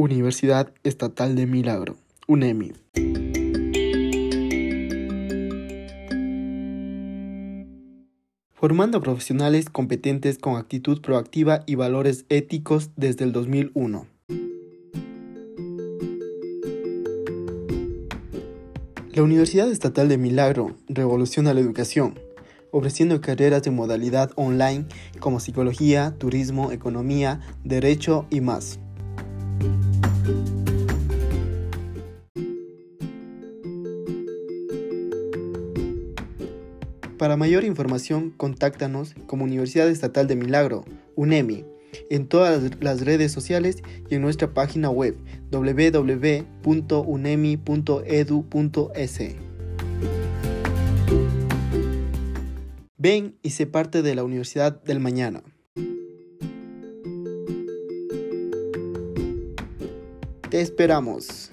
Universidad Estatal de Milagro, UNEMI. Formando profesionales competentes con actitud proactiva y valores éticos desde el 2001. La Universidad Estatal de Milagro revoluciona la educación, ofreciendo carreras de modalidad online como psicología, turismo, economía, derecho y más. Para mayor información, contáctanos como Universidad Estatal de Milagro, UNEMI, en todas las redes sociales y en nuestra página web www.unemi.edu.es. Ven y sé parte de la Universidad del Mañana. Te esperamos.